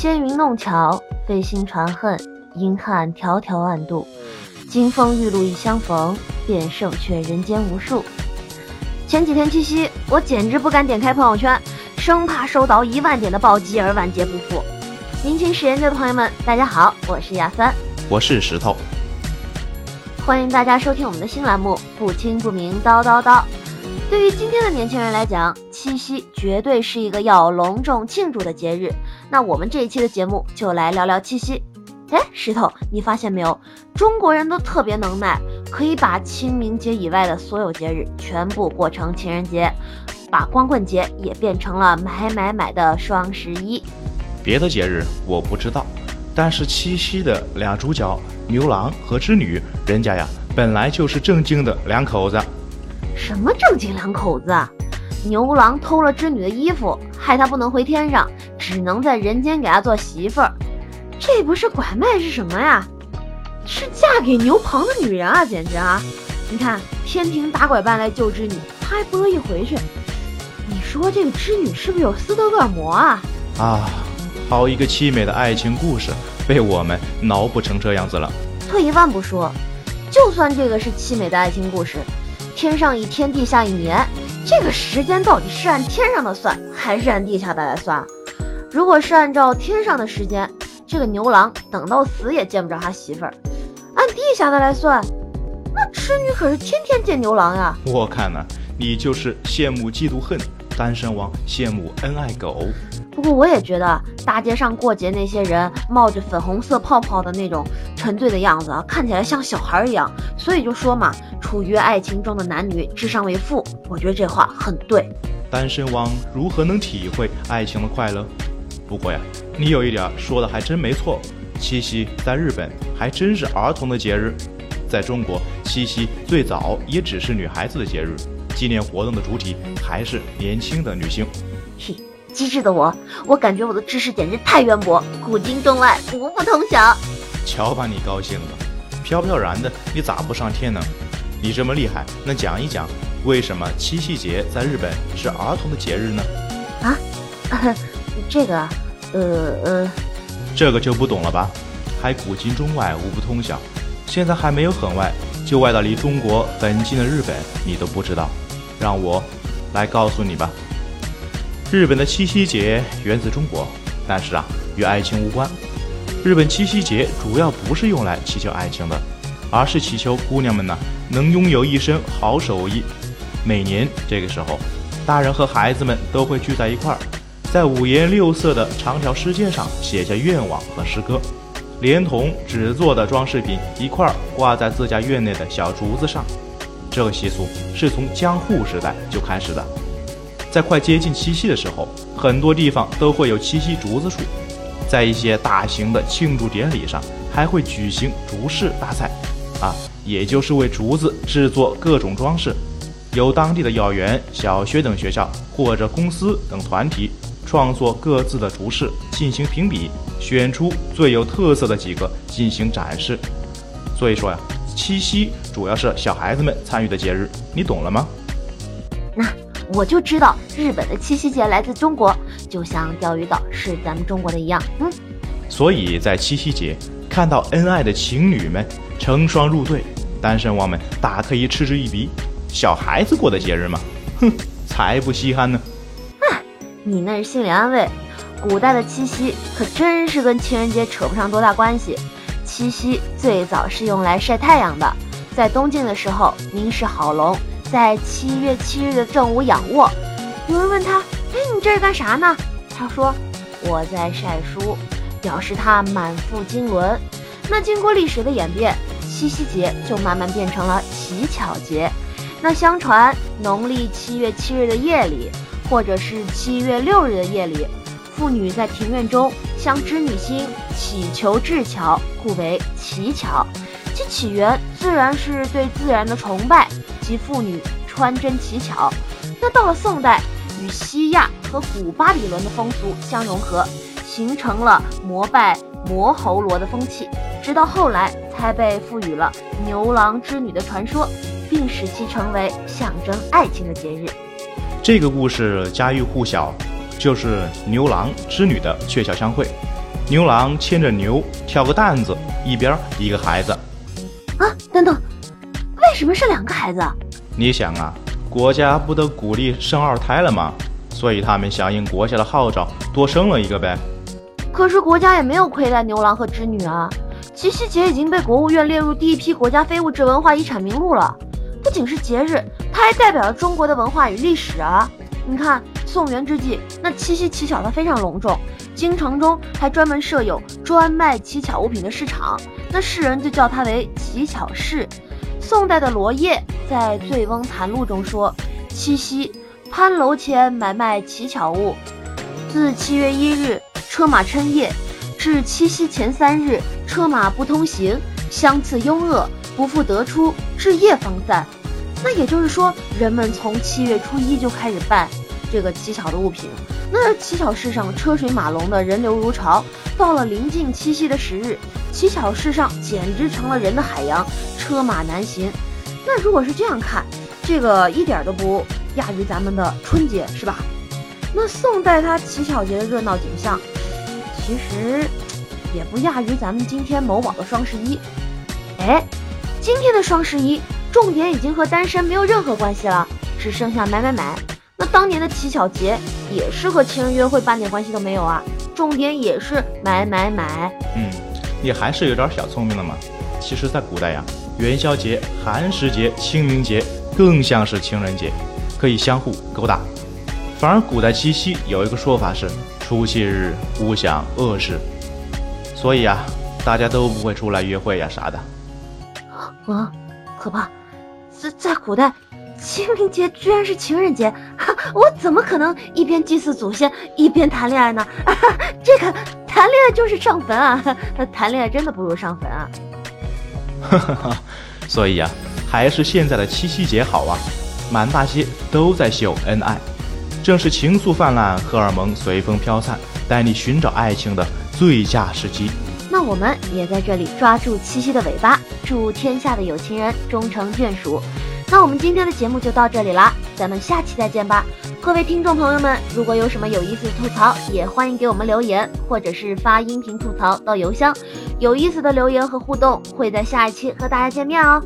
纤云弄巧，飞星传恨，银汉迢迢暗度。金风玉露一相逢，便胜却人间无数。前几天七夕，我简直不敢点开朋友圈，生怕收到一万点的暴击而万劫不复。年轻史研究的朋友们，大家好，我是亚三，我是石头，欢迎大家收听我们的新栏目《不清不明叨叨叨》。对于今天的年轻人来讲，七夕绝对是一个要隆重庆祝的节日。那我们这一期的节目就来聊聊七夕。哎，石头，你发现没有？中国人都特别能耐，可以把清明节以外的所有节日全部过成情人节，把光棍节也变成了买买买的双十一。别的节日我不知道，但是七夕的俩主角牛郎和织女，人家呀本来就是正经的两口子。什么正经两口子啊？牛郎偷了织女的衣服，害她不能回天上，只能在人间给他做媳妇儿。这不是拐卖是什么呀？是嫁给牛棚的女人啊，简直啊！你看天庭打拐办来救织女，他还不乐意回去。你说这个织女是不是有斯德哥尔摩啊？啊，好一个凄美的爱情故事，被我们脑补成这样子了。退一万步说，就算这个是凄美的爱情故事，天上一天，地下一年，这个时间到底是按天上的算，还是按地下的来算？如果是按照天上的时间。这个牛郎等到死也见不着他媳妇儿，按地下的来算，那织女可是天天见牛郎呀。我看呢，你就是羡慕嫉妒恨，单身王羡慕恩爱狗。不过我也觉得大街上过节那些人冒着粉红色泡泡的那种沉醉的样子啊，看起来像小孩一样。所以就说嘛，处于爱情中的男女智商为负，我觉得这话很对。单身汪如何能体会爱情的快乐？不过呀，你有一点说的还真没错，七夕在日本还真是儿童的节日，在中国七夕最早也只是女孩子的节日，纪念活动的主体还是年轻的女性。嘿，机智的我，我感觉我的知识简直太渊博，古今中外无不通晓。瞧把你高兴的，飘飘然的，你咋不上天呢？你这么厉害，那讲一讲为什么七夕节在日本是儿童的节日呢？啊？这个，呃呃，这个就不懂了吧？还古今中外无不通晓，现在还没有很外，就外到离中国很近的日本，你都不知道，让我来告诉你吧。日本的七夕节源自中国，但是啊，与爱情无关。日本七夕节主要不是用来祈求爱情的，而是祈求姑娘们呢能拥有一身好手艺。每年这个时候，大人和孩子们都会聚在一块儿。在五颜六色的长条诗笺上写下愿望和诗歌，连同纸做的装饰品一块儿挂在自家院内的小竹子上。这个习俗是从江户时代就开始的。在快接近七夕的时候，很多地方都会有七夕竹子树。在一些大型的庆祝典礼上，还会举行竹饰大赛，啊，也就是为竹子制作各种装饰。由当地的幼儿园、小学等学校或者公司等团体。创作各自的竹饰进行评比，选出最有特色的几个进行展示。所以说呀，七夕主要是小孩子们参与的节日，你懂了吗？那我就知道日本的七夕节来自中国，就像钓鱼岛是咱们中国的一样。嗯，所以在七夕节看到恩爱的情侣们成双入对，单身汪们大可以嗤之以鼻。小孩子过的节日嘛，哼，才不稀罕呢。你那是心理安慰，古代的七夕可真是跟情人节扯不上多大关系。七夕最早是用来晒太阳的，在东晋的时候，名士郝龙在七月七日的正午仰卧，有人问他：“哎，你这是干啥呢？”他说：“我在晒书，表示他满腹经纶。”那经过历史的演变，七夕节就慢慢变成了乞巧节。那相传农历七月七日的夜里。或者是七月六日的夜里，妇女在庭院中向织女星祈求智巧，故为乞巧。其起源自然是对自然的崇拜，及妇女穿针乞巧。那到了宋代，与西亚和古巴比伦的风俗相融合，形成了膜拜摩喉罗的风气。直到后来才被赋予了牛郎织女的传说，并使其成为象征爱情的节日。这个故事家喻户晓，就是牛郎织女的鹊桥相会。牛郎牵着牛挑个担子，一边一个孩子。啊，等等，为什么是两个孩子？你想啊，国家不都鼓励生二胎了吗？所以他们响应国家的号召，多生了一个呗。可是国家也没有亏待牛郎和织女啊。七夕节已经被国务院列入第一批国家非物质文化遗产名录了，不仅是节日，它还代表了中国的文化与历史啊！你看，宋元之际，那七夕乞巧它非常隆重，京城中还专门设有专卖乞巧物品的市场，那世人就叫它为乞巧市。宋代的罗烨在《醉翁谈录》中说：“七夕，潘楼前买卖乞巧物，自七月一日车马称夜。”至七夕前三日，车马不通行，相次拥恶，不复得出，至夜方散。那也就是说，人们从七月初一就开始办这个乞巧的物品。那乞巧市上车水马龙的人流如潮，到了临近七夕的时日，乞巧市上简直成了人的海洋，车马难行。那如果是这样看，这个一点都不亚于咱们的春节，是吧？那宋代它乞巧节的热闹景象。其实也不亚于咱们今天某宝的双十一。哎，今天的双十一重点已经和单身没有任何关系了，只剩下买买买。那当年的乞巧节也是和情人约会半点关系都没有啊，重点也是买买买。嗯，你还是有点小聪明的嘛。其实，在古代呀，元宵节、寒食节、清明节更像是情人节，可以相互勾搭。反而古代七夕有一个说法是。除夕日勿想恶事，所以啊，大家都不会出来约会呀啥的。啊，可怕！在在古代，清明节居然是情人节，我怎么可能一边祭祀祖先一边谈恋爱呢？啊 这个谈恋爱就是上坟啊！谈恋爱真的不如上坟啊！哈哈哈，所以啊，还是现在的七夕节好啊，满大街都在秀恩爱。正是情愫泛滥，荷尔蒙随风飘散，带你寻找爱情的最佳时机。那我们也在这里抓住七夕的尾巴，祝天下的有情人终成眷属。那我们今天的节目就到这里啦，咱们下期再见吧。各位听众朋友们，如果有什么有意思的吐槽，也欢迎给我们留言，或者是发音频吐槽到邮箱。有意思的留言和互动会在下一期和大家见面哦。